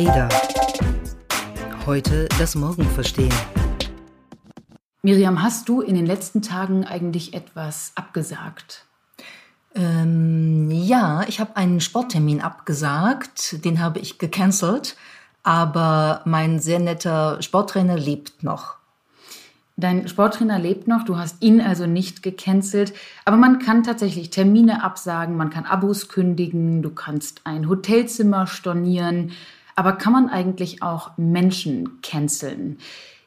Ada. Heute das Morgen verstehen. Miriam, hast du in den letzten Tagen eigentlich etwas abgesagt? Ähm, ja, ich habe einen Sporttermin abgesagt, den habe ich gecancelt, aber mein sehr netter Sporttrainer lebt noch. Dein Sporttrainer lebt noch, du hast ihn also nicht gecancelt, aber man kann tatsächlich Termine absagen, man kann Abos kündigen, du kannst ein Hotelzimmer stornieren, aber kann man eigentlich auch Menschen canceln?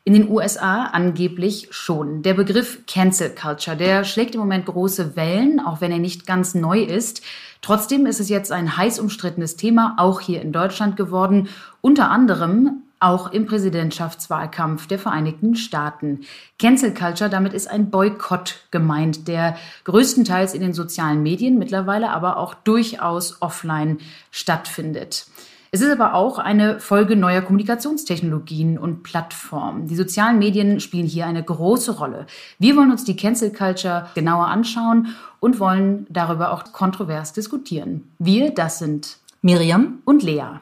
In den USA angeblich schon. Der Begriff Cancel Culture, der schlägt im Moment große Wellen, auch wenn er nicht ganz neu ist. Trotzdem ist es jetzt ein heiß umstrittenes Thema, auch hier in Deutschland geworden, unter anderem auch im Präsidentschaftswahlkampf der Vereinigten Staaten. Cancel Culture, damit ist ein Boykott gemeint, der größtenteils in den sozialen Medien, mittlerweile aber auch durchaus offline stattfindet. Es ist aber auch eine Folge neuer Kommunikationstechnologien und Plattformen. Die sozialen Medien spielen hier eine große Rolle. Wir wollen uns die Cancel Culture genauer anschauen und wollen darüber auch kontrovers diskutieren. Wir, das sind Miriam und Lea.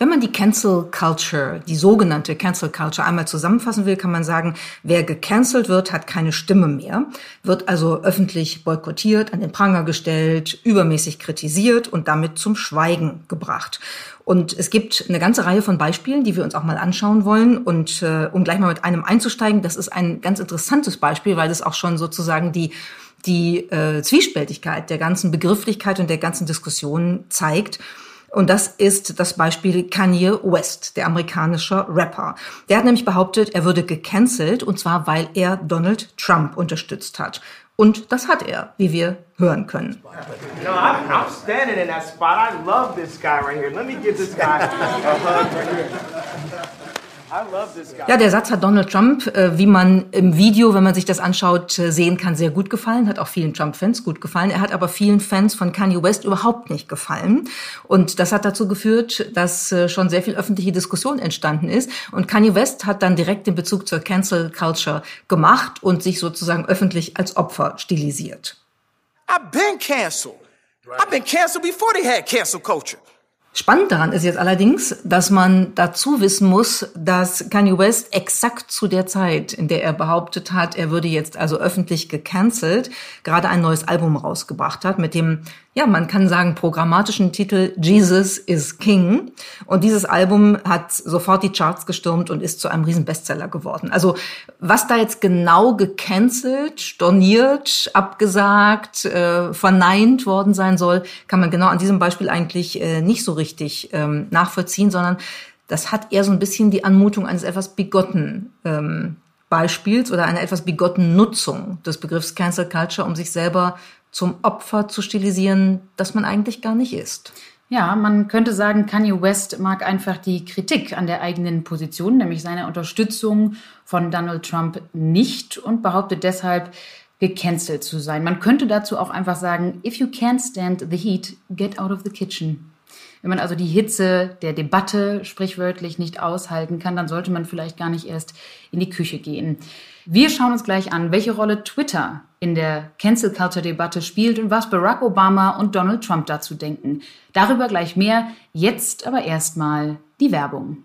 Wenn man die Cancel Culture, die sogenannte Cancel Culture einmal zusammenfassen will, kann man sagen, wer gecancelt wird, hat keine Stimme mehr, wird also öffentlich boykottiert, an den Pranger gestellt, übermäßig kritisiert und damit zum Schweigen gebracht. Und es gibt eine ganze Reihe von Beispielen, die wir uns auch mal anschauen wollen. Und äh, um gleich mal mit einem einzusteigen, das ist ein ganz interessantes Beispiel, weil es auch schon sozusagen die die äh, Zwiespältigkeit der ganzen Begrifflichkeit und der ganzen Diskussion zeigt. Und das ist das Beispiel Kanye West, der amerikanische Rapper. Der hat nämlich behauptet, er würde gecancelt, und zwar weil er Donald Trump unterstützt hat. Und das hat er, wie wir hören können. No, I'm, I'm standing in that spot. I love this guy right here. Let me give this guy a hug right here. Ja, der Satz hat Donald Trump, äh, wie man im Video, wenn man sich das anschaut, äh, sehen kann, sehr gut gefallen, hat auch vielen Trump-Fans gut gefallen. Er hat aber vielen Fans von Kanye West überhaupt nicht gefallen. Und das hat dazu geführt, dass äh, schon sehr viel öffentliche Diskussion entstanden ist. Und Kanye West hat dann direkt den Bezug zur Cancel Culture gemacht und sich sozusagen öffentlich als Opfer stilisiert. I've been canceled. I've been canceled before they had cancel culture. Spannend daran ist jetzt allerdings, dass man dazu wissen muss, dass Kanye West exakt zu der Zeit, in der er behauptet hat, er würde jetzt also öffentlich gecancelt, gerade ein neues Album rausgebracht hat mit dem ja, man kann sagen, programmatischen Titel Jesus is King. Und dieses Album hat sofort die Charts gestürmt und ist zu einem riesen Bestseller geworden. Also was da jetzt genau gecancelt, storniert, abgesagt, äh, verneint worden sein soll, kann man genau an diesem Beispiel eigentlich äh, nicht so richtig ähm, nachvollziehen, sondern das hat eher so ein bisschen die Anmutung eines etwas bigotten ähm, Beispiels oder einer etwas bigotten Nutzung des Begriffs Cancel Culture, um sich selber zum Opfer zu stilisieren, das man eigentlich gar nicht ist. Ja, man könnte sagen, Kanye West mag einfach die Kritik an der eigenen Position, nämlich seine Unterstützung von Donald Trump nicht und behauptet deshalb, gecancelt zu sein. Man könnte dazu auch einfach sagen, if you can't stand the heat, get out of the kitchen. Wenn man also die Hitze der Debatte sprichwörtlich nicht aushalten kann, dann sollte man vielleicht gar nicht erst in die Küche gehen. Wir schauen uns gleich an, welche Rolle Twitter in der Cancel Culture Debatte spielt und was Barack Obama und Donald Trump dazu denken. Darüber gleich mehr, jetzt aber erstmal die Werbung.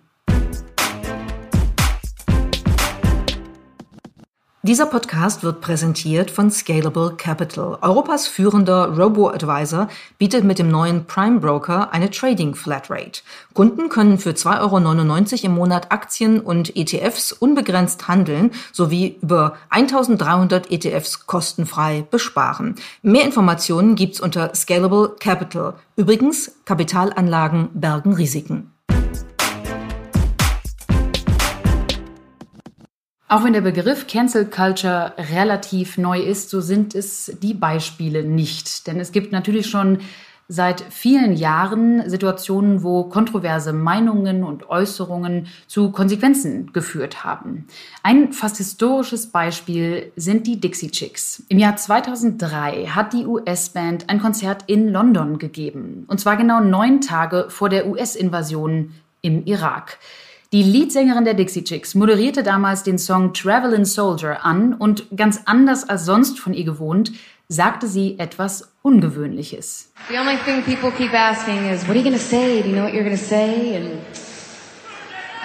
Dieser Podcast wird präsentiert von Scalable Capital. Europas führender Robo-Advisor bietet mit dem neuen Prime Broker eine Trading Flatrate. Kunden können für 2,99 Euro im Monat Aktien und ETFs unbegrenzt handeln sowie über 1300 ETFs kostenfrei besparen. Mehr Informationen gibt's unter Scalable Capital. Übrigens, Kapitalanlagen bergen Risiken. Auch wenn der Begriff Cancel Culture relativ neu ist, so sind es die Beispiele nicht. Denn es gibt natürlich schon seit vielen Jahren Situationen, wo kontroverse Meinungen und Äußerungen zu Konsequenzen geführt haben. Ein fast historisches Beispiel sind die Dixie Chicks. Im Jahr 2003 hat die US-Band ein Konzert in London gegeben. Und zwar genau neun Tage vor der US-Invasion im Irak. Die Leadsängerin der Dixie Chicks moderierte damals den Song Travelin' Soldier an und ganz anders als sonst von ihr gewohnt, sagte sie etwas Ungewöhnliches. The only thing people keep asking is, what are you to say? Do you know what you're to say? And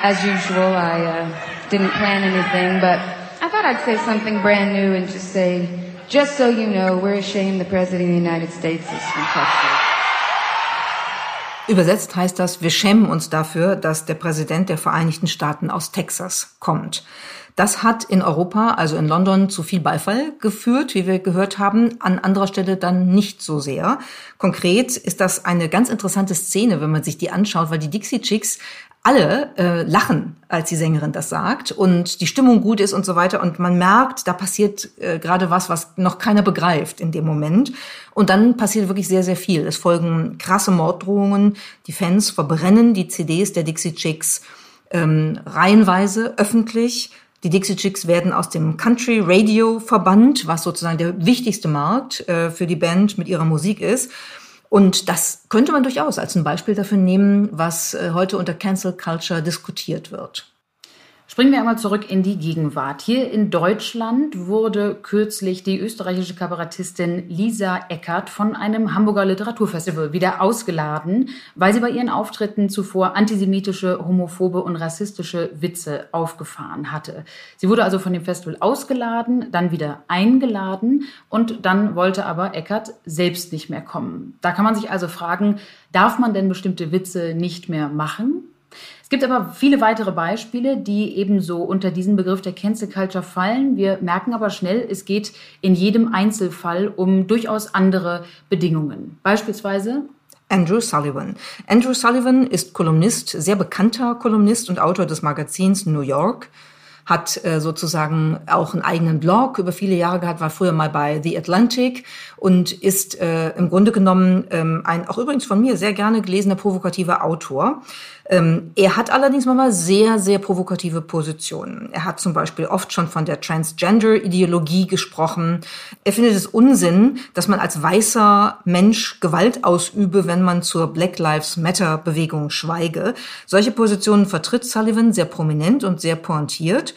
as usual, I uh, didn't plan anything, but I thought I'd say something brand new and just say, just so you know, we're ashamed the President of the United States is from Texas. Übersetzt heißt das, wir schämen uns dafür, dass der Präsident der Vereinigten Staaten aus Texas kommt. Das hat in Europa, also in London, zu viel Beifall geführt, wie wir gehört haben, an anderer Stelle dann nicht so sehr. Konkret ist das eine ganz interessante Szene, wenn man sich die anschaut, weil die Dixie Chicks alle äh, lachen, als die Sängerin das sagt und die Stimmung gut ist und so weiter und man merkt, da passiert äh, gerade was, was noch keiner begreift in dem Moment und dann passiert wirklich sehr sehr viel. Es folgen krasse Morddrohungen, die Fans verbrennen die CDs der Dixie Chicks ähm, reihenweise öffentlich. Die Dixie Chicks werden aus dem Country Radio verbannt, was sozusagen der wichtigste Markt äh, für die Band mit ihrer Musik ist. Und das könnte man durchaus als ein Beispiel dafür nehmen, was äh, heute unter Cancel Culture diskutiert wird. Springen wir einmal zurück in die Gegenwart. Hier in Deutschland wurde kürzlich die österreichische Kabarettistin Lisa Eckert von einem Hamburger Literaturfestival wieder ausgeladen, weil sie bei ihren Auftritten zuvor antisemitische, homophobe und rassistische Witze aufgefahren hatte. Sie wurde also von dem Festival ausgeladen, dann wieder eingeladen und dann wollte aber Eckert selbst nicht mehr kommen. Da kann man sich also fragen, darf man denn bestimmte Witze nicht mehr machen? Es gibt aber viele weitere Beispiele, die ebenso unter diesen Begriff der Cancel Culture fallen. Wir merken aber schnell, es geht in jedem Einzelfall um durchaus andere Bedingungen. Beispielsweise Andrew Sullivan. Andrew Sullivan ist Kolumnist, sehr bekannter Kolumnist und Autor des Magazins New York hat äh, sozusagen auch einen eigenen Blog über viele Jahre gehabt, war früher mal bei The Atlantic und ist äh, im Grunde genommen ähm, ein auch übrigens von mir sehr gerne gelesener provokativer Autor. Ähm, er hat allerdings manchmal sehr, sehr provokative Positionen. Er hat zum Beispiel oft schon von der Transgender-Ideologie gesprochen. Er findet es Unsinn, dass man als weißer Mensch Gewalt ausübe, wenn man zur Black Lives Matter-Bewegung schweige. Solche Positionen vertritt Sullivan sehr prominent und sehr pointiert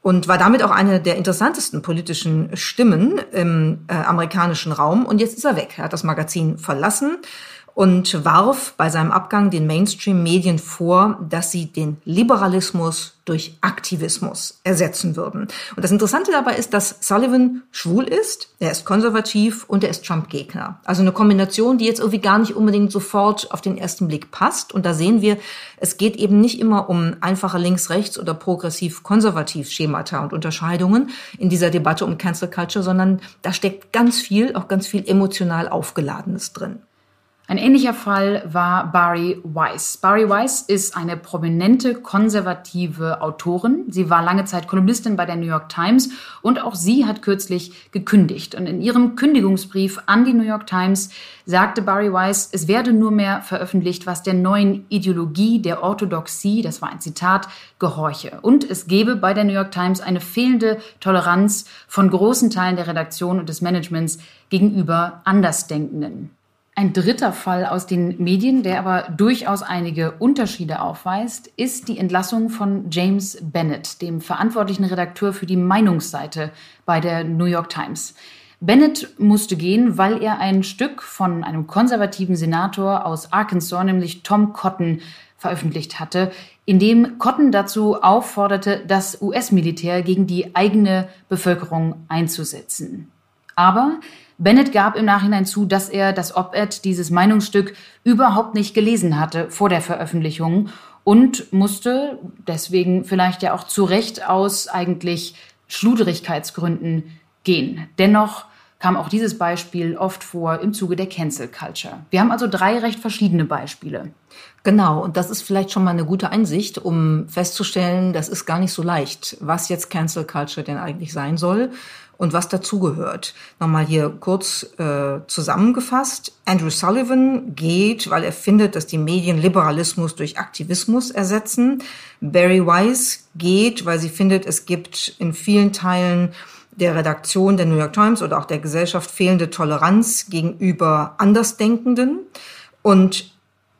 und war damit auch eine der interessantesten politischen Stimmen im äh, amerikanischen Raum. Und jetzt ist er weg. Er hat das Magazin verlassen und warf bei seinem Abgang den Mainstream-Medien vor, dass sie den Liberalismus durch Aktivismus ersetzen würden. Und das Interessante dabei ist, dass Sullivan schwul ist, er ist konservativ und er ist Trump-Gegner. Also eine Kombination, die jetzt irgendwie gar nicht unbedingt sofort auf den ersten Blick passt. Und da sehen wir, es geht eben nicht immer um einfache links-rechts oder progressiv-konservativ Schemata und Unterscheidungen in dieser Debatte um Cancel Culture, sondern da steckt ganz viel, auch ganz viel emotional Aufgeladenes drin. Ein ähnlicher Fall war Barry Weiss. Barry Weiss ist eine prominente konservative Autorin. Sie war lange Zeit Kolumnistin bei der New York Times und auch sie hat kürzlich gekündigt. Und in ihrem Kündigungsbrief an die New York Times sagte Barry Weiss, es werde nur mehr veröffentlicht, was der neuen Ideologie der Orthodoxie, das war ein Zitat, gehorche. Und es gebe bei der New York Times eine fehlende Toleranz von großen Teilen der Redaktion und des Managements gegenüber Andersdenkenden. Ein dritter Fall aus den Medien, der aber durchaus einige Unterschiede aufweist, ist die Entlassung von James Bennett, dem verantwortlichen Redakteur für die Meinungsseite bei der New York Times. Bennett musste gehen, weil er ein Stück von einem konservativen Senator aus Arkansas, nämlich Tom Cotton, veröffentlicht hatte, in dem Cotton dazu aufforderte, das US-Militär gegen die eigene Bevölkerung einzusetzen. Aber Bennett gab im Nachhinein zu, dass er das Op-Ed, dieses Meinungsstück, überhaupt nicht gelesen hatte vor der Veröffentlichung und musste deswegen vielleicht ja auch zu Recht aus eigentlich Schluderigkeitsgründen gehen. Dennoch kam auch dieses Beispiel oft vor im Zuge der Cancel Culture. Wir haben also drei recht verschiedene Beispiele. Genau, und das ist vielleicht schon mal eine gute Einsicht, um festzustellen, das ist gar nicht so leicht, was jetzt Cancel Culture denn eigentlich sein soll und was dazugehört. Nochmal hier kurz äh, zusammengefasst. Andrew Sullivan geht, weil er findet, dass die Medien Liberalismus durch Aktivismus ersetzen. Barry Weiss geht, weil sie findet, es gibt in vielen Teilen der Redaktion der New York Times oder auch der Gesellschaft fehlende Toleranz gegenüber Andersdenkenden. Und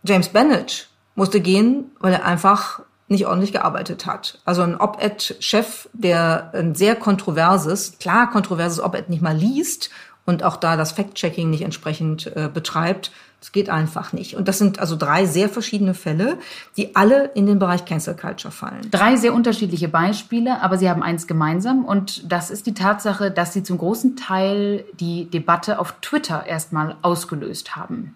James Bennett musste gehen, weil er einfach nicht ordentlich gearbeitet hat. Also ein Op-Ed-Chef, der ein sehr kontroverses, klar kontroverses Op-Ed nicht mal liest und auch da das Fact-Checking nicht entsprechend äh, betreibt. Das geht einfach nicht. Und das sind also drei sehr verschiedene Fälle, die alle in den Bereich Cancel Culture fallen. Drei sehr unterschiedliche Beispiele, aber sie haben eins gemeinsam und das ist die Tatsache, dass sie zum großen Teil die Debatte auf Twitter erstmal ausgelöst haben.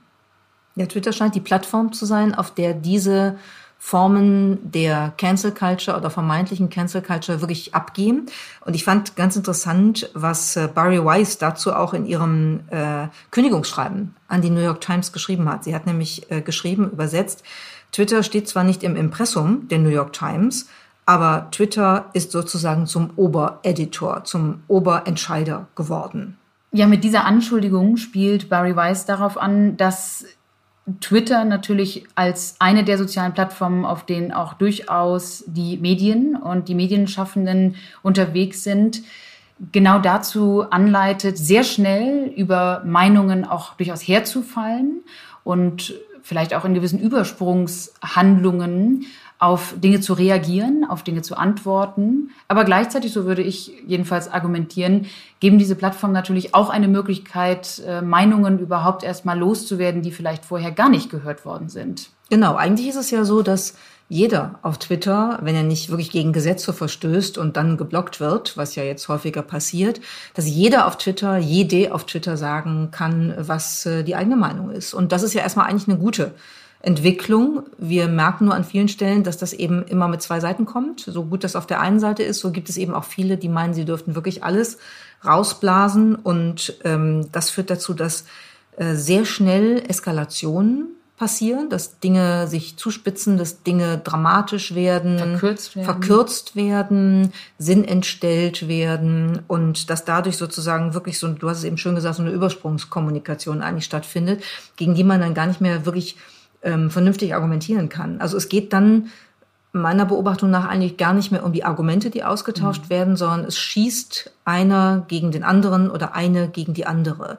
Ja, Twitter scheint die Plattform zu sein, auf der diese Formen der Cancel Culture oder vermeintlichen Cancel Culture wirklich abgehen. Und ich fand ganz interessant, was äh, Barry Weiss dazu auch in ihrem äh, Kündigungsschreiben an die New York Times geschrieben hat. Sie hat nämlich äh, geschrieben, übersetzt, Twitter steht zwar nicht im Impressum der New York Times, aber Twitter ist sozusagen zum Obereditor, zum Oberentscheider geworden. Ja, mit dieser Anschuldigung spielt Barry Weiss darauf an, dass Twitter natürlich als eine der sozialen Plattformen, auf denen auch durchaus die Medien und die Medienschaffenden unterwegs sind, genau dazu anleitet, sehr schnell über Meinungen auch durchaus herzufallen und vielleicht auch in gewissen Übersprungshandlungen auf Dinge zu reagieren, auf Dinge zu antworten. Aber gleichzeitig, so würde ich jedenfalls argumentieren, geben diese Plattformen natürlich auch eine Möglichkeit, äh, Meinungen überhaupt erstmal loszuwerden, die vielleicht vorher gar nicht gehört worden sind. Genau, eigentlich ist es ja so, dass jeder auf Twitter, wenn er nicht wirklich gegen Gesetze verstößt und dann geblockt wird, was ja jetzt häufiger passiert, dass jeder auf Twitter, jede auf Twitter sagen kann, was äh, die eigene Meinung ist. Und das ist ja erstmal eigentlich eine gute Entwicklung. Wir merken nur an vielen Stellen, dass das eben immer mit zwei Seiten kommt. So gut das auf der einen Seite ist, so gibt es eben auch viele, die meinen, sie dürften wirklich alles rausblasen. Und ähm, das führt dazu, dass äh, sehr schnell Eskalationen passieren, dass Dinge sich zuspitzen, dass Dinge dramatisch werden, verkürzt werden, verkürzt werden Sinn entstellt werden und dass dadurch sozusagen wirklich so, du hast es eben schön gesagt, so eine Übersprungskommunikation eigentlich stattfindet, gegen die man dann gar nicht mehr wirklich ähm, vernünftig argumentieren kann. Also es geht dann meiner Beobachtung nach eigentlich gar nicht mehr um die Argumente, die ausgetauscht mhm. werden, sondern es schießt einer gegen den anderen oder eine gegen die andere.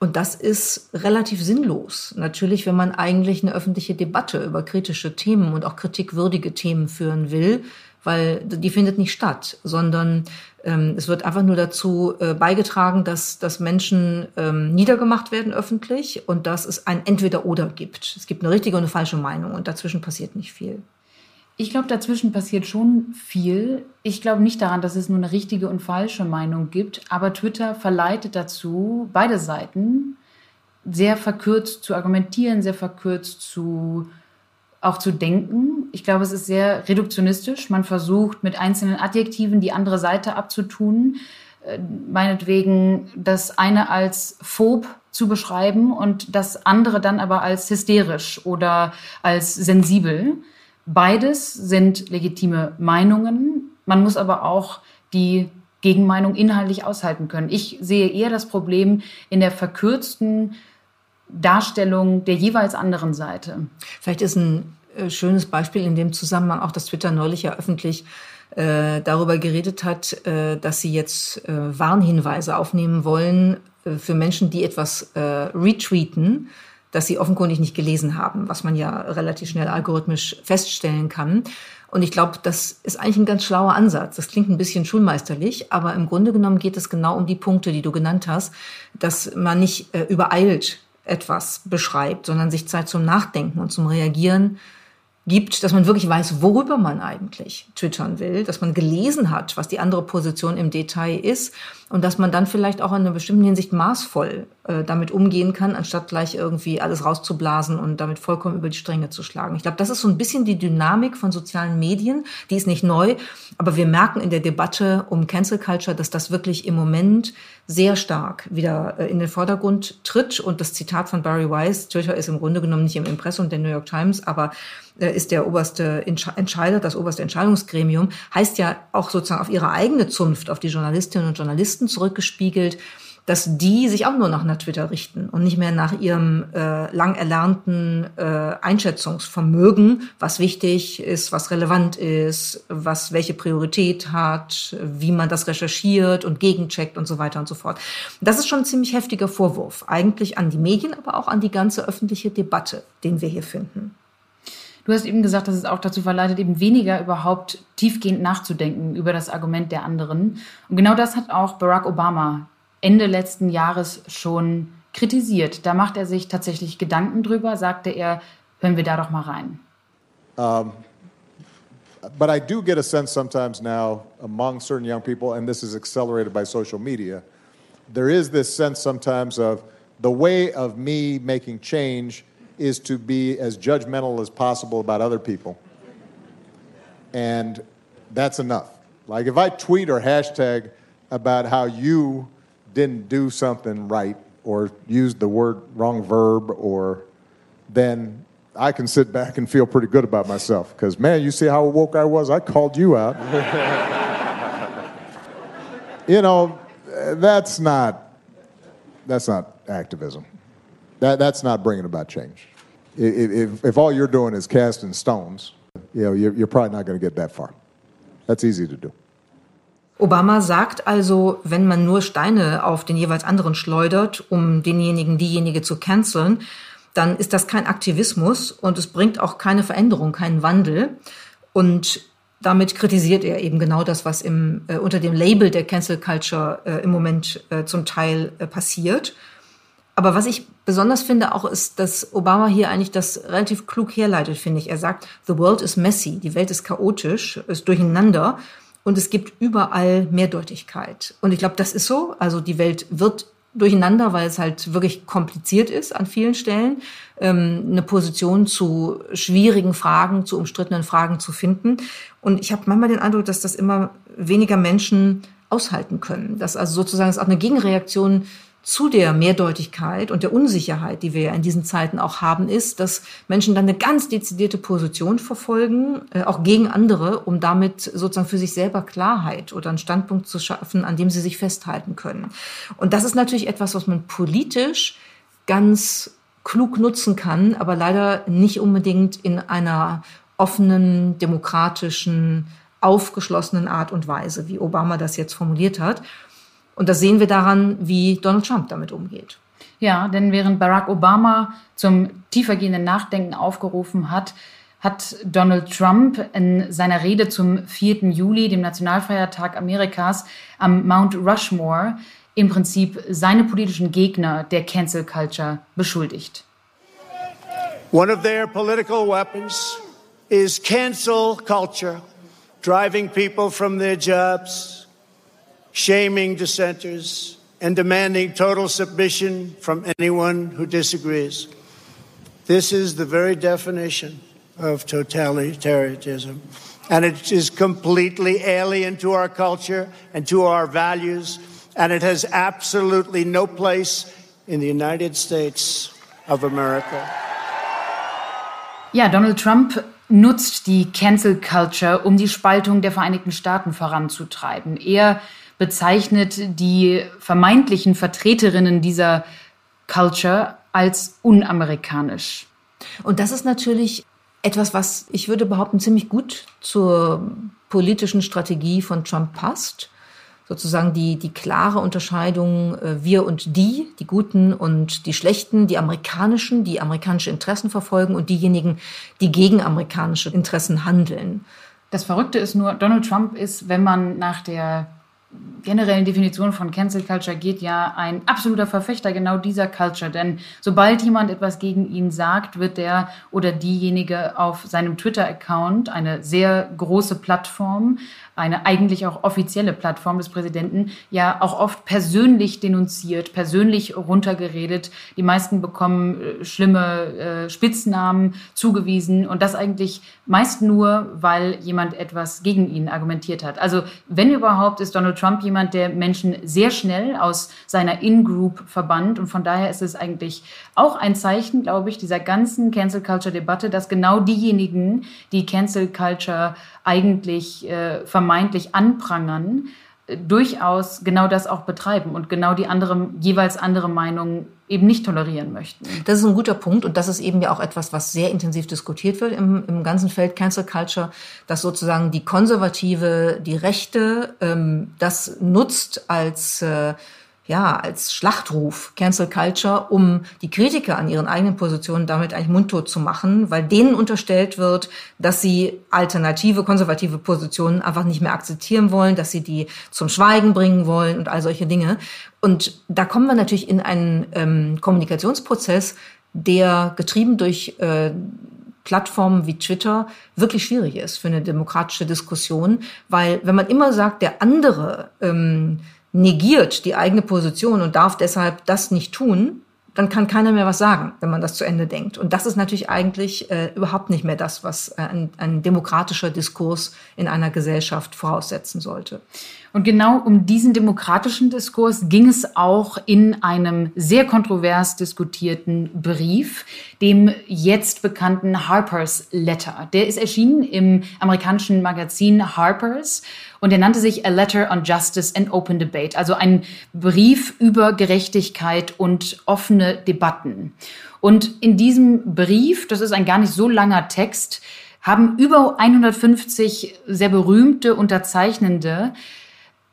Und das ist relativ sinnlos. Natürlich, wenn man eigentlich eine öffentliche Debatte über kritische Themen und auch kritikwürdige Themen führen will, weil die findet nicht statt, sondern ähm, es wird einfach nur dazu äh, beigetragen, dass, dass Menschen ähm, niedergemacht werden öffentlich und dass es ein Entweder-Oder gibt. Es gibt eine richtige und eine falsche Meinung und dazwischen passiert nicht viel. Ich glaube, dazwischen passiert schon viel. Ich glaube nicht daran, dass es nur eine richtige und falsche Meinung gibt, aber Twitter verleitet dazu, beide Seiten sehr verkürzt zu argumentieren, sehr verkürzt zu auch zu denken. Ich glaube, es ist sehr reduktionistisch. Man versucht mit einzelnen Adjektiven die andere Seite abzutun. Äh, meinetwegen das eine als phob zu beschreiben und das andere dann aber als hysterisch oder als sensibel. Beides sind legitime Meinungen. Man muss aber auch die Gegenmeinung inhaltlich aushalten können. Ich sehe eher das Problem in der verkürzten Darstellung der jeweils anderen Seite. Vielleicht ist ein äh, schönes Beispiel in dem Zusammenhang auch, dass Twitter neulich ja öffentlich äh, darüber geredet hat, äh, dass sie jetzt Warnhinweise aufnehmen wollen für Menschen, die etwas retweeten, das sie offenkundig nicht gelesen haben, was man ja relativ schnell algorithmisch feststellen kann. Und ich glaube, das ist eigentlich ein ganz schlauer Ansatz. Das klingt ein bisschen schulmeisterlich, aber im Grunde genommen geht es genau um die Punkte, die du genannt hast, dass man nicht übereilt etwas beschreibt, sondern sich Zeit zum Nachdenken und zum Reagieren gibt, dass man wirklich weiß, worüber man eigentlich twittern will, dass man gelesen hat, was die andere Position im Detail ist und dass man dann vielleicht auch in einer bestimmten Hinsicht maßvoll äh, damit umgehen kann, anstatt gleich irgendwie alles rauszublasen und damit vollkommen über die Stränge zu schlagen. Ich glaube, das ist so ein bisschen die Dynamik von sozialen Medien, die ist nicht neu, aber wir merken in der Debatte um Cancel Culture, dass das wirklich im Moment sehr stark wieder äh, in den Vordergrund tritt und das Zitat von Barry Weiss, Twitter ist im Grunde genommen nicht im Impressum der New York Times, aber ist der oberste Entscheider, das oberste Entscheidungsgremium, heißt ja auch sozusagen auf ihre eigene Zunft, auf die Journalistinnen und Journalisten zurückgespiegelt, dass die sich auch nur nach Twitter richten und nicht mehr nach ihrem äh, lang erlernten äh, Einschätzungsvermögen, was wichtig ist, was relevant ist, was welche Priorität hat, wie man das recherchiert und gegencheckt und so weiter und so fort. Das ist schon ein ziemlich heftiger Vorwurf, eigentlich an die Medien, aber auch an die ganze öffentliche Debatte, den wir hier finden. Du hast eben gesagt, dass es auch dazu verleitet, eben weniger überhaupt tiefgehend nachzudenken über das Argument der anderen. Und genau das hat auch Barack Obama Ende letzten Jahres schon kritisiert. Da macht er sich tatsächlich Gedanken drüber, sagte er, hören wir da doch mal rein. Um, but I do get a sense sometimes now among certain young people, and this is accelerated by social media, there is this sense sometimes of the way of me making change is to be as judgmental as possible about other people. And that's enough. Like if I tweet or hashtag about how you didn't do something right or used the word wrong verb or then I can sit back and feel pretty good about myself because man, you see how woke I was? I called you out. you know, that's not that's not activism. That, that's not bringing about change. If, if all you're doing is casting stones, you know, you're, you're probably not going to get that far. That's easy to do. Obama sagt also, wenn man nur Steine auf den jeweils anderen schleudert, um denjenigen, diejenige zu canceln, dann ist das kein Aktivismus und es bringt auch keine Veränderung, keinen Wandel. Und damit kritisiert er eben genau das, was im, äh, unter dem Label der Cancel Culture äh, im Moment äh, zum Teil äh, passiert. Aber was ich besonders finde auch ist, dass Obama hier eigentlich das relativ klug herleitet, finde ich. Er sagt, the world is messy, die Welt ist chaotisch, ist durcheinander und es gibt überall Mehrdeutigkeit. Und ich glaube, das ist so. Also die Welt wird durcheinander, weil es halt wirklich kompliziert ist an vielen Stellen, ähm, eine Position zu schwierigen Fragen, zu umstrittenen Fragen zu finden. Und ich habe manchmal den Eindruck, dass das immer weniger Menschen aushalten können. Dass also sozusagen es auch eine Gegenreaktion zu der Mehrdeutigkeit und der Unsicherheit, die wir ja in diesen Zeiten auch haben, ist, dass Menschen dann eine ganz dezidierte Position verfolgen, äh, auch gegen andere, um damit sozusagen für sich selber Klarheit oder einen Standpunkt zu schaffen, an dem sie sich festhalten können. Und das ist natürlich etwas, was man politisch ganz klug nutzen kann, aber leider nicht unbedingt in einer offenen, demokratischen, aufgeschlossenen Art und Weise, wie Obama das jetzt formuliert hat. Und das sehen wir daran, wie Donald Trump damit umgeht. Ja, denn während Barack Obama zum tiefergehenden Nachdenken aufgerufen hat, hat Donald Trump in seiner Rede zum 4. Juli, dem Nationalfeiertag Amerikas, am Mount Rushmore im Prinzip seine politischen Gegner der Cancel Culture beschuldigt. One of their political weapons is cancel culture, driving people from their jobs, shaming dissenters, and demanding total submission from anyone who disagrees. This is the very definition of totalitarianism. And it is completely alien to our culture and to our values. And it has absolutely no place in the United States of America. Ja, Donald Trump nutzt die Cancel Culture, um die Spaltung der Vereinigten Staaten voranzutreiben. Er bezeichnet die vermeintlichen Vertreterinnen dieser Culture als unamerikanisch. Und das ist natürlich etwas, was ich würde behaupten, ziemlich gut zur politischen Strategie von Trump passt. Sozusagen die, die klare Unterscheidung äh, wir und die, die Guten und die Schlechten, die amerikanischen, die amerikanische Interessen verfolgen und diejenigen, die gegen amerikanische Interessen handeln. Das Verrückte ist nur, Donald Trump ist, wenn man nach der generellen Definition von Cancel Culture geht, ja ein absoluter Verfechter genau dieser Culture. Denn sobald jemand etwas gegen ihn sagt, wird der oder diejenige auf seinem Twitter-Account, eine sehr große Plattform, eine eigentlich auch offizielle Plattform des Präsidenten, ja auch oft persönlich denunziert, persönlich runtergeredet. Die meisten bekommen äh, schlimme äh, Spitznamen zugewiesen und das eigentlich meist nur, weil jemand etwas gegen ihn argumentiert hat. Also wenn überhaupt, ist Donald Trump jemand, der Menschen sehr schnell aus seiner In-Group verbannt. Und von daher ist es eigentlich auch ein Zeichen, glaube ich, dieser ganzen Cancel Culture Debatte, dass genau diejenigen, die Cancel Culture eigentlich äh, vermeintlich anprangern, äh, durchaus genau das auch betreiben und genau die andere, jeweils andere Meinung eben nicht tolerieren möchten. Das ist ein guter Punkt und das ist eben ja auch etwas, was sehr intensiv diskutiert wird im, im ganzen Feld Cancel Culture, dass sozusagen die Konservative, die Rechte ähm, das nutzt als äh, ja, als Schlachtruf, Cancel Culture, um die Kritiker an ihren eigenen Positionen damit eigentlich mundtot zu machen, weil denen unterstellt wird, dass sie alternative, konservative Positionen einfach nicht mehr akzeptieren wollen, dass sie die zum Schweigen bringen wollen und all solche Dinge. Und da kommen wir natürlich in einen ähm, Kommunikationsprozess, der getrieben durch äh, Plattformen wie Twitter wirklich schwierig ist für eine demokratische Diskussion, weil wenn man immer sagt, der andere ähm, negiert die eigene Position und darf deshalb das nicht tun, dann kann keiner mehr was sagen, wenn man das zu Ende denkt. Und das ist natürlich eigentlich äh, überhaupt nicht mehr das, was äh, ein, ein demokratischer Diskurs in einer Gesellschaft voraussetzen sollte. Und genau um diesen demokratischen Diskurs ging es auch in einem sehr kontrovers diskutierten Brief, dem jetzt bekannten Harper's Letter. Der ist erschienen im amerikanischen Magazin Harper's und er nannte sich A Letter on Justice and Open Debate, also ein Brief über Gerechtigkeit und offene Debatten. Und in diesem Brief, das ist ein gar nicht so langer Text, haben über 150 sehr berühmte Unterzeichnende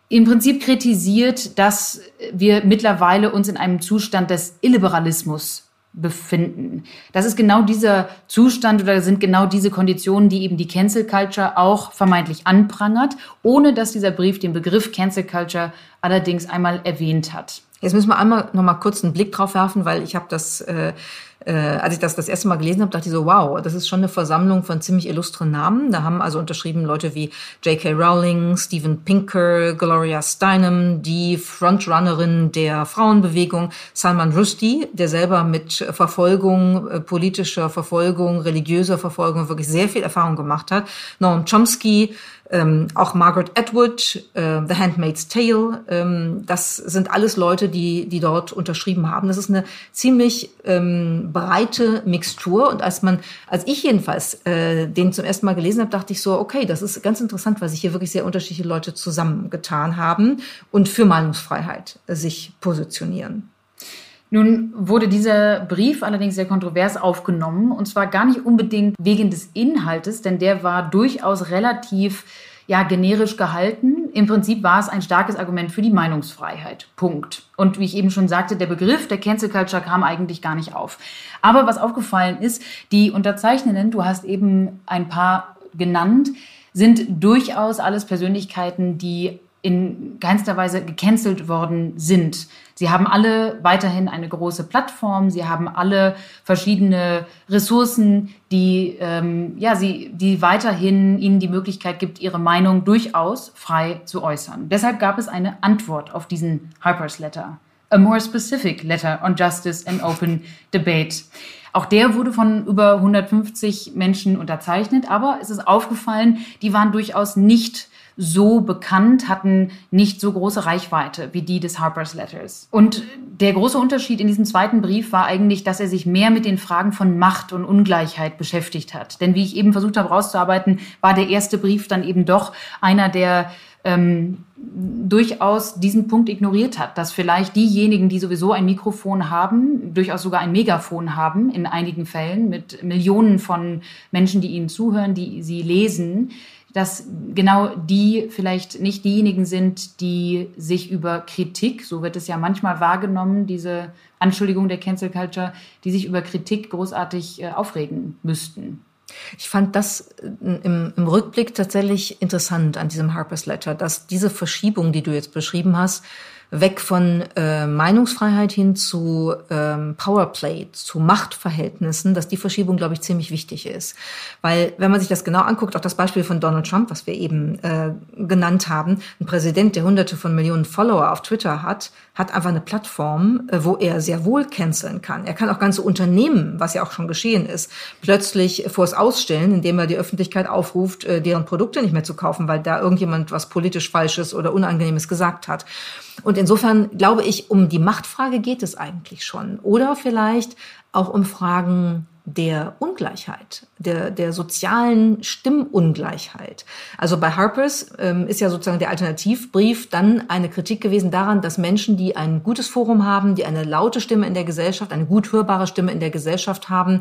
im Prinzip kritisiert, dass wir mittlerweile uns in einem Zustand des Illiberalismus befinden. Das ist genau dieser Zustand oder sind genau diese Konditionen, die eben die Cancel Culture auch vermeintlich anprangert, ohne dass dieser Brief den Begriff Cancel Culture allerdings einmal erwähnt hat. Jetzt müssen wir einmal noch mal kurz einen Blick drauf werfen, weil ich habe das äh, äh, als ich das das erste Mal gelesen habe, dachte ich so, wow, das ist schon eine Versammlung von ziemlich illustren Namen. Da haben also unterschrieben Leute wie J.K. Rowling, Steven Pinker, Gloria Steinem, die Frontrunnerin der Frauenbewegung, Salman Rushdie, der selber mit Verfolgung, äh, politischer Verfolgung, religiöser Verfolgung wirklich sehr viel Erfahrung gemacht hat, Noam Chomsky, ähm, auch Margaret Atwood, äh, The Handmaid's Tale, ähm, das sind alles Leute, die, die dort unterschrieben haben. Das ist eine ziemlich ähm, breite Mixtur. Und als man, als ich jedenfalls äh, den zum ersten Mal gelesen habe, dachte ich so, okay, das ist ganz interessant, weil sich hier wirklich sehr unterschiedliche Leute zusammengetan haben und für Meinungsfreiheit sich positionieren. Nun wurde dieser Brief allerdings sehr kontrovers aufgenommen und zwar gar nicht unbedingt wegen des Inhaltes, denn der war durchaus relativ ja, generisch gehalten. Im Prinzip war es ein starkes Argument für die Meinungsfreiheit. Punkt. Und wie ich eben schon sagte, der Begriff der Cancel Culture kam eigentlich gar nicht auf. Aber was aufgefallen ist, die Unterzeichnenden, du hast eben ein paar genannt, sind durchaus alles Persönlichkeiten, die in keinster Weise gecancelt worden sind. Sie haben alle weiterhin eine große Plattform, sie haben alle verschiedene Ressourcen, die, ähm, ja, sie, die weiterhin ihnen die Möglichkeit gibt, ihre Meinung durchaus frei zu äußern. Deshalb gab es eine Antwort auf diesen Harper's Letter. A more specific letter on justice and open debate. Auch der wurde von über 150 Menschen unterzeichnet, aber es ist aufgefallen, die waren durchaus nicht so bekannt, hatten nicht so große Reichweite wie die des Harper's Letters. Und der große Unterschied in diesem zweiten Brief war eigentlich, dass er sich mehr mit den Fragen von Macht und Ungleichheit beschäftigt hat. Denn wie ich eben versucht habe rauszuarbeiten, war der erste Brief dann eben doch einer, der ähm, durchaus diesen Punkt ignoriert hat, dass vielleicht diejenigen, die sowieso ein Mikrofon haben, durchaus sogar ein Megafon haben, in einigen Fällen mit Millionen von Menschen, die ihnen zuhören, die sie lesen, dass genau die vielleicht nicht diejenigen sind, die sich über Kritik, so wird es ja manchmal wahrgenommen, diese Anschuldigung der Cancel Culture, die sich über Kritik großartig äh, aufregen müssten. Ich fand das äh, im, im, Rückblick tatsächlich interessant an diesem Harper's Letter, dass diese Verschiebung, die du jetzt beschrieben hast, weg von äh, Meinungsfreiheit hin zu ähm, Powerplay, zu Machtverhältnissen, dass die Verschiebung, glaube ich, ziemlich wichtig ist. Weil wenn man sich das genau anguckt, auch das Beispiel von Donald Trump, was wir eben äh, genannt haben, ein Präsident, der hunderte von Millionen Follower auf Twitter hat, hat einfach eine Plattform, äh, wo er sehr wohl canceln kann. Er kann auch ganze Unternehmen, was ja auch schon geschehen ist, plötzlich vors Ausstellen, indem er die Öffentlichkeit aufruft, äh, deren Produkte nicht mehr zu kaufen, weil da irgendjemand was politisch Falsches oder Unangenehmes gesagt hat. Und insofern glaube ich, um die Machtfrage geht es eigentlich schon. Oder vielleicht auch um Fragen der Ungleichheit, der, der sozialen Stimmungleichheit. Also bei Harpers ähm, ist ja sozusagen der Alternativbrief dann eine Kritik gewesen daran, dass Menschen, die ein gutes Forum haben, die eine laute Stimme in der Gesellschaft, eine gut hörbare Stimme in der Gesellschaft haben,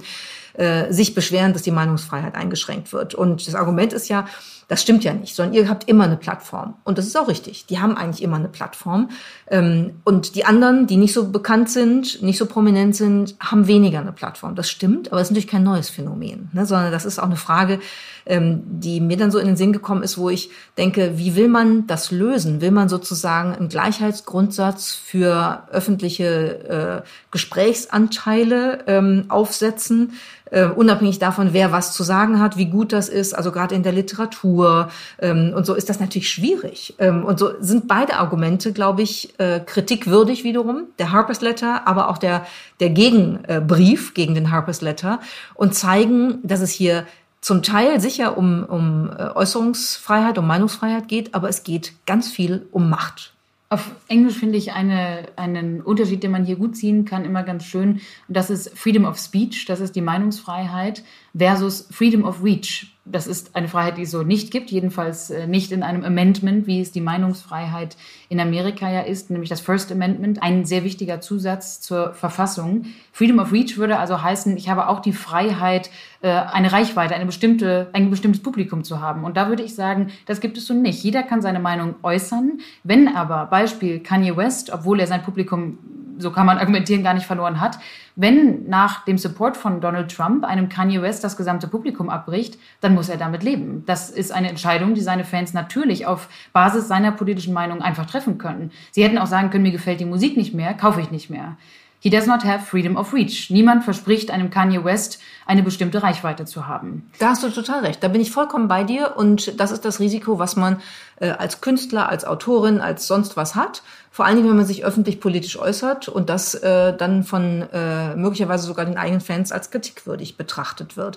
äh, sich beschweren, dass die Meinungsfreiheit eingeschränkt wird. Und das Argument ist ja, das stimmt ja nicht, sondern ihr habt immer eine Plattform. Und das ist auch richtig. Die haben eigentlich immer eine Plattform. Ähm, und die anderen, die nicht so bekannt sind, nicht so prominent sind, haben weniger eine Plattform. Das stimmt, aber es ist natürlich kein neues Phänomen, ne? sondern das ist auch eine Frage, ähm, die mir dann so in den Sinn gekommen ist, wo ich denke, wie will man das lösen? Will man sozusagen einen Gleichheitsgrundsatz für öffentliche äh, Gesprächsanteile ähm, aufsetzen? äh, unabhängig davon, wer was zu sagen hat, wie gut das ist, also gerade in der Literatur ähm, und so ist das natürlich schwierig. Ähm, und so sind beide Argumente, glaube ich, äh, kritikwürdig wiederum, der Harper's Letter, aber auch der, der Gegenbrief äh, gegen den Harper's Letter und zeigen, dass es hier zum Teil sicher um, um äh, Äußerungsfreiheit, um Meinungsfreiheit geht, aber es geht ganz viel um Macht. Auf Englisch finde ich eine, einen Unterschied, den man hier gut ziehen kann, immer ganz schön. Das ist Freedom of Speech, das ist die Meinungsfreiheit, versus Freedom of Reach. Das ist eine Freiheit, die es so nicht gibt, jedenfalls äh, nicht in einem Amendment, wie es die Meinungsfreiheit in Amerika ja ist, nämlich das First Amendment, ein sehr wichtiger Zusatz zur Verfassung. Freedom of Reach würde also heißen, ich habe auch die Freiheit, äh, eine Reichweite, eine bestimmte, ein bestimmtes Publikum zu haben. Und da würde ich sagen, das gibt es so nicht. Jeder kann seine Meinung äußern. Wenn aber, Beispiel Kanye West, obwohl er sein Publikum so kann man argumentieren, gar nicht verloren hat. Wenn nach dem Support von Donald Trump einem Kanye West das gesamte Publikum abbricht, dann muss er damit leben. Das ist eine Entscheidung, die seine Fans natürlich auf Basis seiner politischen Meinung einfach treffen können. Sie hätten auch sagen können, mir gefällt die Musik nicht mehr, kaufe ich nicht mehr. He does not have freedom of reach. Niemand verspricht einem Kanye West, eine bestimmte Reichweite zu haben. Da hast du total recht. Da bin ich vollkommen bei dir. Und das ist das Risiko, was man äh, als Künstler, als Autorin, als sonst was hat. Vor allen Dingen, wenn man sich öffentlich politisch äußert und das äh, dann von äh, möglicherweise sogar den eigenen Fans als kritikwürdig betrachtet wird.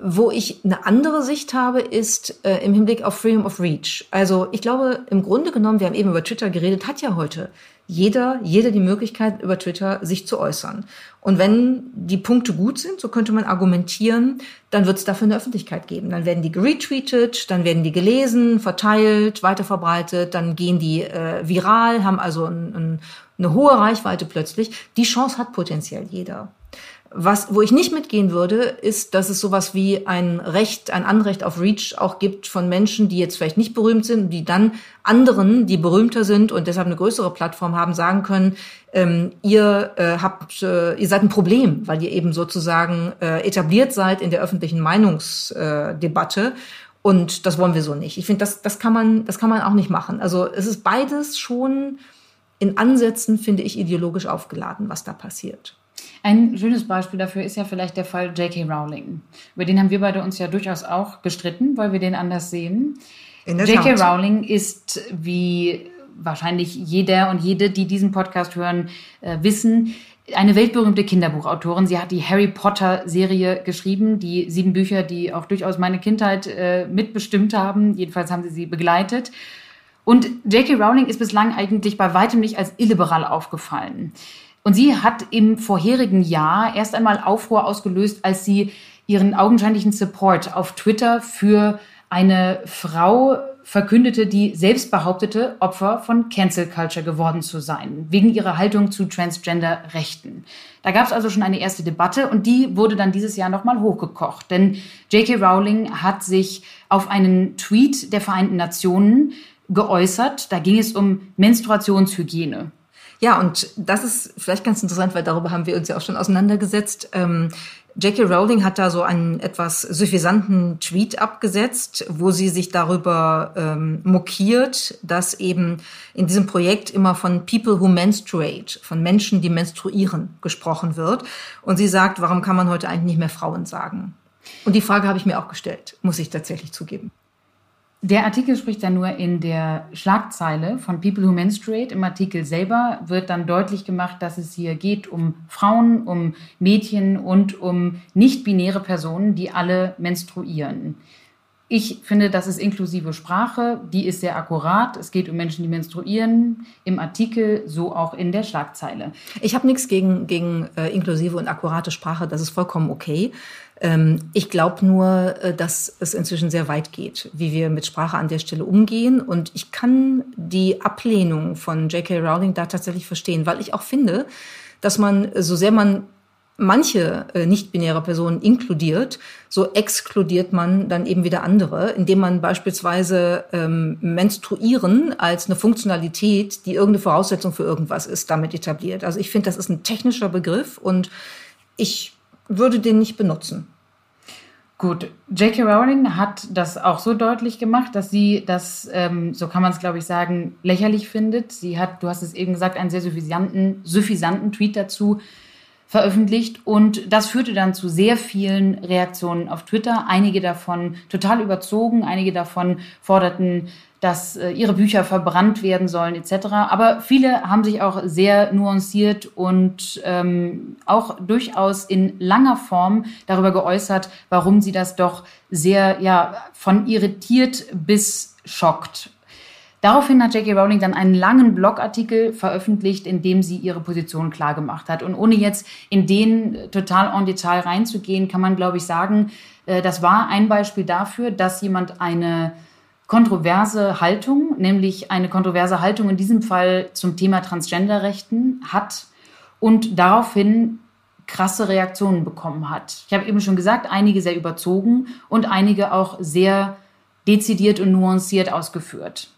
Wo ich eine andere Sicht habe, ist äh, im Hinblick auf Freedom of Reach. Also ich glaube, im Grunde genommen, wir haben eben über Twitter geredet, hat ja heute jeder, jede die Möglichkeit, über Twitter sich zu äußern. Und wenn die Punkte gut sind, so könnte man argumentieren, dann wird es dafür eine Öffentlichkeit geben. Dann werden die geretweetet, dann werden die gelesen, verteilt, weiterverbreitet, dann gehen die äh, viral, haben also ein, ein, eine hohe Reichweite plötzlich. Die Chance hat potenziell jeder. Was, wo ich nicht mitgehen würde, ist, dass es sowas wie ein Recht, ein Anrecht auf Reach auch gibt von Menschen, die jetzt vielleicht nicht berühmt sind, die dann anderen, die berühmter sind und deshalb eine größere Plattform haben, sagen können, ähm, ihr äh, habt, äh, ihr seid ein Problem, weil ihr eben sozusagen äh, etabliert seid in der öffentlichen Meinungsdebatte. Und das wollen wir so nicht. Ich finde, das, das kann man, das kann man auch nicht machen. Also es ist beides schon in Ansätzen, finde ich, ideologisch aufgeladen, was da passiert. Ein schönes Beispiel dafür ist ja vielleicht der Fall J.K. Rowling. Über den haben wir beide uns ja durchaus auch gestritten, weil wir den anders sehen. J.K. Rowling ist, wie wahrscheinlich jeder und jede, die diesen Podcast hören, äh, wissen, eine weltberühmte Kinderbuchautorin. Sie hat die Harry Potter-Serie geschrieben, die sieben Bücher, die auch durchaus meine Kindheit äh, mitbestimmt haben. Jedenfalls haben sie sie begleitet. Und J.K. Rowling ist bislang eigentlich bei weitem nicht als illiberal aufgefallen. Und sie hat im vorherigen Jahr erst einmal Aufruhr ausgelöst, als sie ihren augenscheinlichen Support auf Twitter für eine Frau verkündete, die selbst behauptete, Opfer von Cancel Culture geworden zu sein, wegen ihrer Haltung zu Transgender-Rechten. Da gab es also schon eine erste Debatte und die wurde dann dieses Jahr nochmal hochgekocht. Denn J.K. Rowling hat sich auf einen Tweet der Vereinten Nationen geäußert. Da ging es um Menstruationshygiene. Ja, und das ist vielleicht ganz interessant, weil darüber haben wir uns ja auch schon auseinandergesetzt. Ähm, J.K. Rowling hat da so einen etwas suffisanten Tweet abgesetzt, wo sie sich darüber ähm, mokiert, dass eben in diesem Projekt immer von People who menstruate, von Menschen, die menstruieren, gesprochen wird. Und sie sagt, warum kann man heute eigentlich nicht mehr Frauen sagen? Und die Frage habe ich mir auch gestellt, muss ich tatsächlich zugeben. Der Artikel spricht ja nur in der Schlagzeile von People Who Menstruate. Im Artikel selber wird dann deutlich gemacht, dass es hier geht um Frauen, um Mädchen und um nicht-binäre Personen, die alle menstruieren. Ich finde, das ist inklusive Sprache, die ist sehr akkurat. Es geht um Menschen, die menstruieren, im Artikel, so auch in der Schlagzeile. Ich habe nichts gegen, gegen äh, inklusive und akkurate Sprache, das ist vollkommen okay. Ähm, ich glaube nur, äh, dass es inzwischen sehr weit geht, wie wir mit Sprache an der Stelle umgehen. Und ich kann die Ablehnung von J.K. Rowling da tatsächlich verstehen, weil ich auch finde, dass man, so sehr man manche äh, nicht-binäre Personen inkludiert, so exkludiert man dann eben wieder andere, indem man beispielsweise ähm, Menstruieren als eine Funktionalität, die irgendeine Voraussetzung für irgendwas ist, damit etabliert. Also ich finde, das ist ein technischer Begriff und ich würde den nicht benutzen. Gut, J.K. Rowling hat das auch so deutlich gemacht, dass sie das, ähm, so kann man es glaube ich sagen, lächerlich findet. Sie hat, du hast es eben gesagt, einen sehr suffisanten, suffisanten Tweet dazu veröffentlicht und das führte dann zu sehr vielen Reaktionen auf Twitter. Einige davon total überzogen, einige davon forderten, dass äh, ihre Bücher verbrannt werden sollen etc. Aber viele haben sich auch sehr nuanciert und ähm, auch durchaus in langer Form darüber geäußert, warum sie das doch sehr ja von irritiert bis schockt Daraufhin hat J.K. Rowling dann einen langen Blogartikel veröffentlicht, in dem sie ihre Position klargemacht hat. Und ohne jetzt in den total en Detail reinzugehen, kann man, glaube ich, sagen, äh, das war ein Beispiel dafür, dass jemand eine kontroverse Haltung, nämlich eine kontroverse Haltung in diesem Fall zum Thema Transgenderrechten hat und daraufhin krasse Reaktionen bekommen hat. Ich habe eben schon gesagt, einige sehr überzogen und einige auch sehr dezidiert und nuanciert ausgeführt.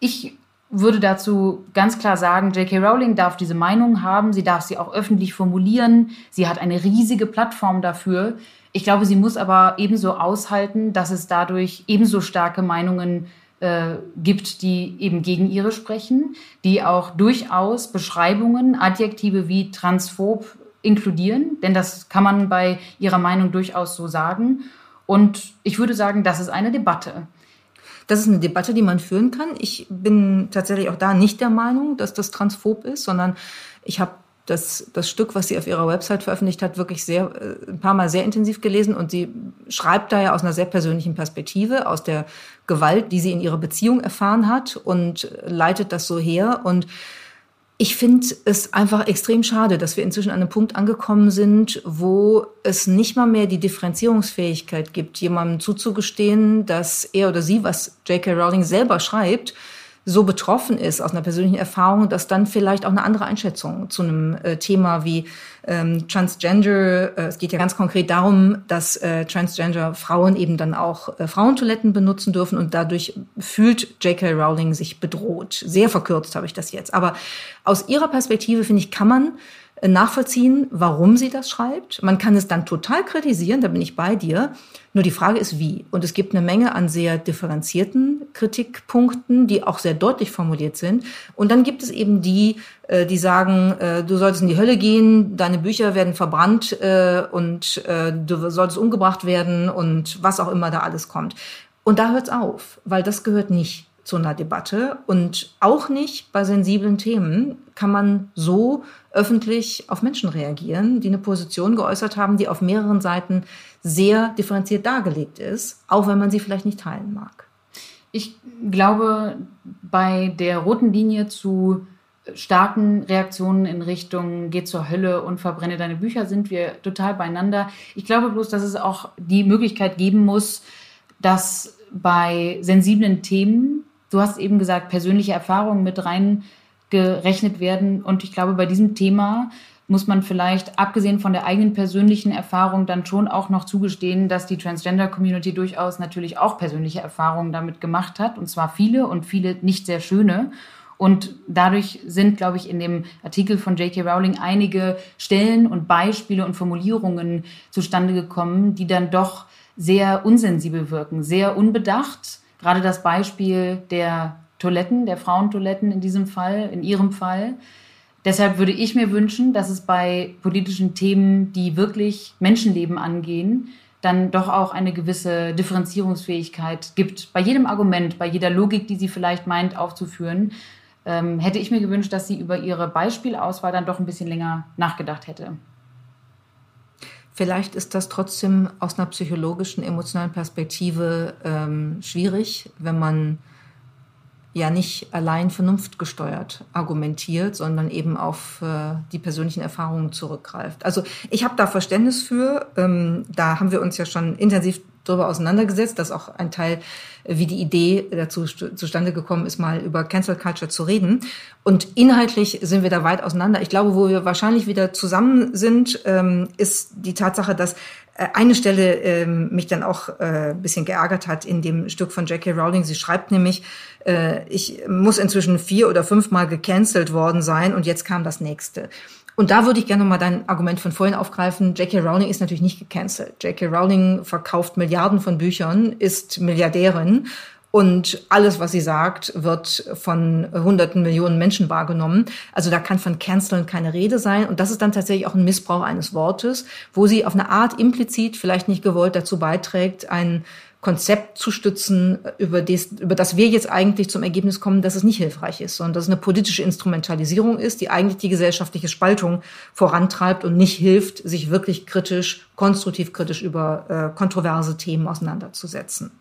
Ich würde dazu ganz klar sagen, J.K. Rowling darf diese Meinung haben, sie darf sie auch öffentlich formulieren, sie hat eine riesige Plattform dafür. Ich glaube, sie muss aber ebenso aushalten, dass es dadurch ebenso starke Meinungen äh, gibt, die eben gegen ihre sprechen, die auch durchaus Beschreibungen, Adjektive wie transphob inkludieren, denn das kann man bei ihrer Meinung durchaus so sagen. Und ich würde sagen, das ist eine Debatte. Das ist eine Debatte, die man führen kann. Ich bin tatsächlich auch da nicht der Meinung, dass das transphob ist, sondern ich habe das, das Stück, was sie auf ihrer Website veröffentlicht hat, wirklich sehr, äh, ein paar Mal sehr intensiv gelesen und sie schreibt da ja aus einer sehr persönlichen Perspektive, aus der Gewalt, die sie in ihrer Beziehung erfahren hat und leitet das so her und ich finde es einfach extrem schade, dass wir inzwischen an einem Punkt angekommen sind, wo es nicht mal mehr die Differenzierungsfähigkeit gibt, jemandem zuzugestehen, dass er oder sie, was J.K. Rowling selber schreibt, so betroffen ist aus einer persönlichen Erfahrung, dass dann vielleicht auch eine andere Einschätzung zu einem äh, Thema wie ähm, Transgender, äh, es geht ja ganz konkret darum, dass äh, Transgender Frauen eben dann auch äh, Frauentoiletten benutzen dürfen und dadurch fühlt J.K. Rowling sich bedroht. Sehr verkürzt habe ich das jetzt. Aber aus ihrer Perspektive, finde ich, kann man nachvollziehen, warum sie das schreibt. Man kann es dann total kritisieren, da bin ich bei dir. Nur die Frage ist, wie. Und es gibt eine Menge an sehr differenzierten Kritikpunkten, die auch sehr deutlich formuliert sind. Und dann gibt es eben die, äh, die sagen, äh, du solltest in die Hölle gehen, deine Bücher werden verbrannt und du solltest umgebracht werden und was auch immer da alles kommt. Und da hört's auf, weil das gehört nicht zu einer Debatte und auch nicht bei sensiblen Themen kann man so öffentlich auf Menschen reagieren, die eine Position geäußert haben, die auf mehreren Seiten sehr differenziert dargelegt ist, auch wenn man sie vielleicht nicht teilen mag. Ich glaube, bei der roten Linie zu starken Reaktionen in Richtung geh zur Hölle und verbrenne deine Bücher sind wir total beieinander. Ich glaube bloß, dass es auch die Möglichkeit geben muss, dass bei sensiblen Themen, du hast eben gesagt, persönliche Erfahrungen mit rein gerechnet werden. Und ich glaube, bei diesem Thema muss man vielleicht, abgesehen von der eigenen persönlichen Erfahrung, dann schon auch noch zugestehen, dass die Transgender-Community durchaus natürlich auch persönliche Erfahrungen damit gemacht hat. Und zwar viele und viele nicht sehr schöne. Und dadurch sind, glaube ich, in dem Artikel von J.K. Rowling einige Stellen und Beispiele und Formulierungen zustande gekommen, die dann doch sehr unsensibel wirken, sehr unbedacht. Gerade das Beispiel der Toiletten, der Frauentoiletten in diesem Fall, in ihrem Fall. Deshalb würde ich mir wünschen, dass es bei politischen Themen, die wirklich Menschenleben angehen, dann doch auch eine gewisse Differenzierungsfähigkeit gibt. Bei jedem Argument, bei jeder Logik, die sie vielleicht meint aufzuführen, ähm, hätte ich mir gewünscht, dass sie über ihre Beispielauswahl dann doch ein bisschen länger nachgedacht hätte. Vielleicht ist das trotzdem aus einer psychologischen, emotionalen Perspektive ähm, schwierig, wenn man ja nicht allein vernunftgesteuert argumentiert, sondern eben auf äh, die persönlichen Erfahrungen zurückgreift. Also ich habe da Verständnis für. Ähm, da haben wir uns ja schon intensiv darüber auseinandergesetzt. Das ist auch ein Teil, wie die Idee dazu zustande gekommen ist, mal über Cancel Culture zu reden. Und inhaltlich sind wir da weit auseinander. Ich glaube, wo wir wahrscheinlich wieder zusammen sind, ähm, ist die Tatsache, dass äh, eine Stelle ähm, mich dann auch äh, ein bisschen geärgert hat in dem Stück von J.K. Rowling. Sie schreibt nämlich, äh, ich muss inzwischen vier oder fünfmal gecancelt worden sein und jetzt kam das nächste. Und da würde ich gerne mal dein Argument von vorhin aufgreifen. J.K. Rowling ist natürlich nicht gecancelt. J.K. Rowling verkauft Milliarden von Büchern, ist Milliardärin und alles, was sie sagt, wird von hunderten Millionen Menschen wahrgenommen. Also da kann von Canceln keine Rede sein. Und das ist dann tatsächlich auch ein Missbrauch eines Wortes, wo sie auf eine Art implizit, vielleicht nicht gewollt dazu beiträgt, ein Konzept zu stützen, über das, über das wir jetzt eigentlich zum Ergebnis kommen, dass es nicht hilfreich ist, sondern dass es eine politische Instrumentalisierung ist, die eigentlich die gesellschaftliche Spaltung vorantreibt und nicht hilft, sich wirklich kritisch, konstruktiv kritisch über äh, kontroverse Themen auseinanderzusetzen.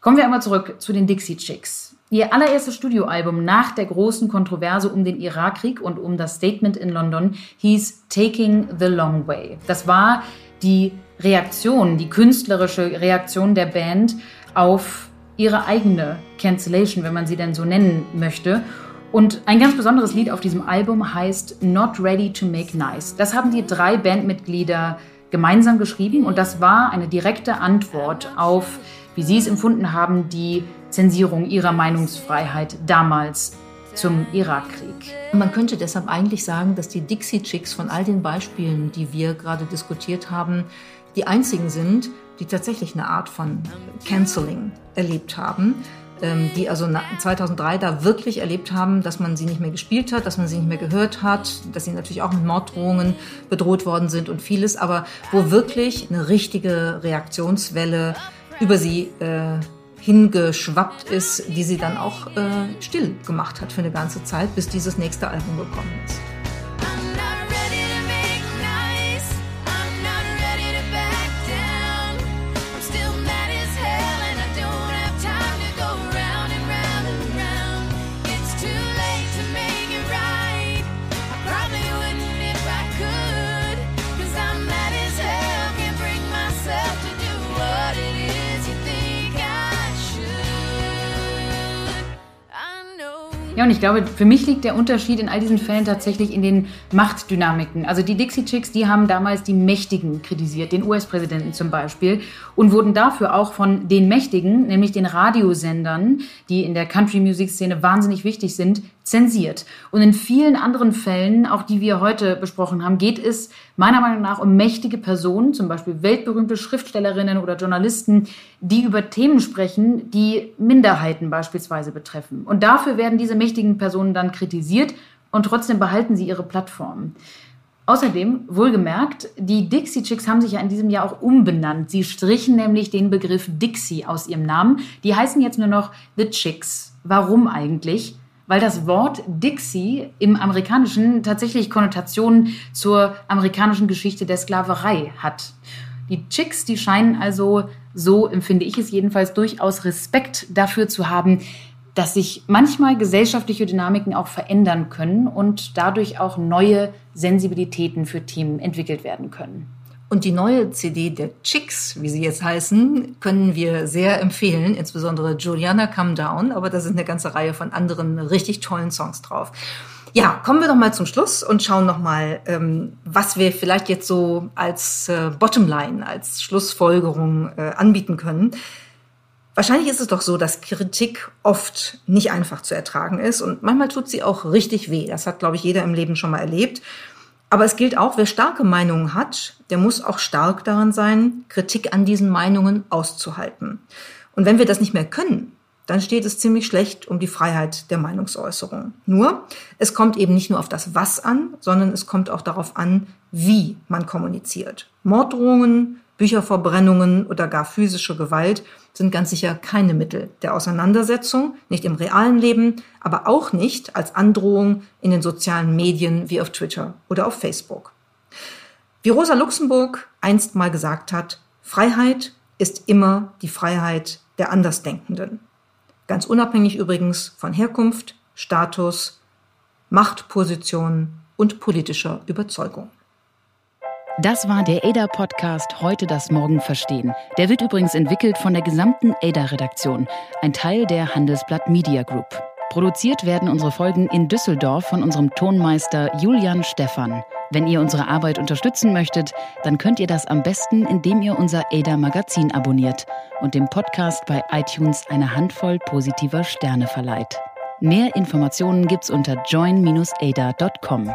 Kommen wir einmal zurück zu den Dixie Chicks. Ihr allererstes Studioalbum nach der großen Kontroverse um den Irakkrieg und um das Statement in London hieß Taking the Long Way. Das war die Reaktion, die künstlerische Reaktion der Band auf ihre eigene Cancellation, wenn man sie denn so nennen möchte. Und ein ganz besonderes Lied auf diesem Album heißt Not Ready to Make Nice. Das haben die drei Bandmitglieder gemeinsam geschrieben und das war eine direkte Antwort auf wie Sie es empfunden haben, die Zensierung Ihrer Meinungsfreiheit damals zum Irakkrieg. Man könnte deshalb eigentlich sagen, dass die Dixie Chicks von all den Beispielen, die wir gerade diskutiert haben, die einzigen sind, die tatsächlich eine Art von Canceling erlebt haben ähm, die also 2003 da wirklich erlebt haben, dass man sie nicht mehr gespielt hat, dass man sie nicht mehr gehört hat, dass sie natürlich auch mit Morddrohungen bedroht worden sind und vieles, aber wo wirklich eine richtige Reaktionswelle über sie äh, hingeschwappt ist, die sie dann auch äh, still gemacht hat für eine ganze Zeit, bis dieses nächste Album gekommen ist. Ja, und ich glaube, für mich liegt der Unterschied in all diesen Fällen tatsächlich in den Machtdynamiken. Also die Dixie Chicks, die haben damals die Mächtigen kritisiert, den US-Präsidenten zum Beispiel, und wurden dafür auch von den Mächtigen, nämlich den Radiosendern, die in der Country-Music-Szene wahnsinnig wichtig sind, zensiert. Und in vielen anderen Fällen, auch die wir heute besprochen haben, geht es meiner Meinung nach um mächtige Personen, zum Beispiel weltberühmte Schriftstellerinnen oder Journalisten, die über Themen sprechen, die Minderheiten beispielsweise betreffen. Und dafür werden diese mächtigen Personen dann kritisiert und trotzdem behalten sie ihre Plattform. Außerdem, wohlgemerkt, die Dixie Chicks haben sich ja in diesem Jahr auch umbenannt. Sie strichen nämlich den Begriff Dixie aus ihrem Namen. Die heißen jetzt nur noch The Chicks. Warum eigentlich? Weil das Wort Dixie im Amerikanischen tatsächlich Konnotationen zur amerikanischen Geschichte der Sklaverei hat. Die Chicks, die scheinen also, so empfinde ich es jedenfalls, durchaus Respekt dafür zu haben, dass sich manchmal gesellschaftliche Dynamiken auch verändern können und dadurch auch neue Sensibilitäten für Themen entwickelt werden können. Und die neue CD der Chicks, wie sie jetzt heißen, können wir sehr empfehlen, insbesondere Juliana Come Down, aber da sind eine ganze Reihe von anderen richtig tollen Songs drauf. Ja, kommen wir doch mal zum Schluss und schauen noch mal, ähm, was wir vielleicht jetzt so als äh, Bottomline, als Schlussfolgerung äh, anbieten können. Wahrscheinlich ist es doch so, dass Kritik oft nicht einfach zu ertragen ist und manchmal tut sie auch richtig weh. Das hat, glaube ich, jeder im Leben schon mal erlebt. Aber es gilt auch, wer starke Meinungen hat, der muss auch stark daran sein, Kritik an diesen Meinungen auszuhalten. Und wenn wir das nicht mehr können, dann steht es ziemlich schlecht um die Freiheit der Meinungsäußerung. Nur, es kommt eben nicht nur auf das Was an, sondern es kommt auch darauf an, wie man kommuniziert. Morddrohungen, Bücherverbrennungen oder gar physische Gewalt sind ganz sicher keine Mittel der Auseinandersetzung, nicht im realen Leben, aber auch nicht als Androhung in den sozialen Medien wie auf Twitter oder auf Facebook. Wie Rosa Luxemburg einst mal gesagt hat, Freiheit ist immer die Freiheit der Andersdenkenden. Ganz unabhängig übrigens von Herkunft, Status, Machtposition und politischer Überzeugung. Das war der ADA-Podcast Heute das Morgen verstehen. Der wird übrigens entwickelt von der gesamten ADA-Redaktion, ein Teil der Handelsblatt Media Group. Produziert werden unsere Folgen in Düsseldorf von unserem Tonmeister Julian Stephan. Wenn ihr unsere Arbeit unterstützen möchtet, dann könnt ihr das am besten, indem ihr unser ADA-Magazin abonniert und dem Podcast bei iTunes eine Handvoll positiver Sterne verleiht. Mehr Informationen gibt's unter join-ada.com.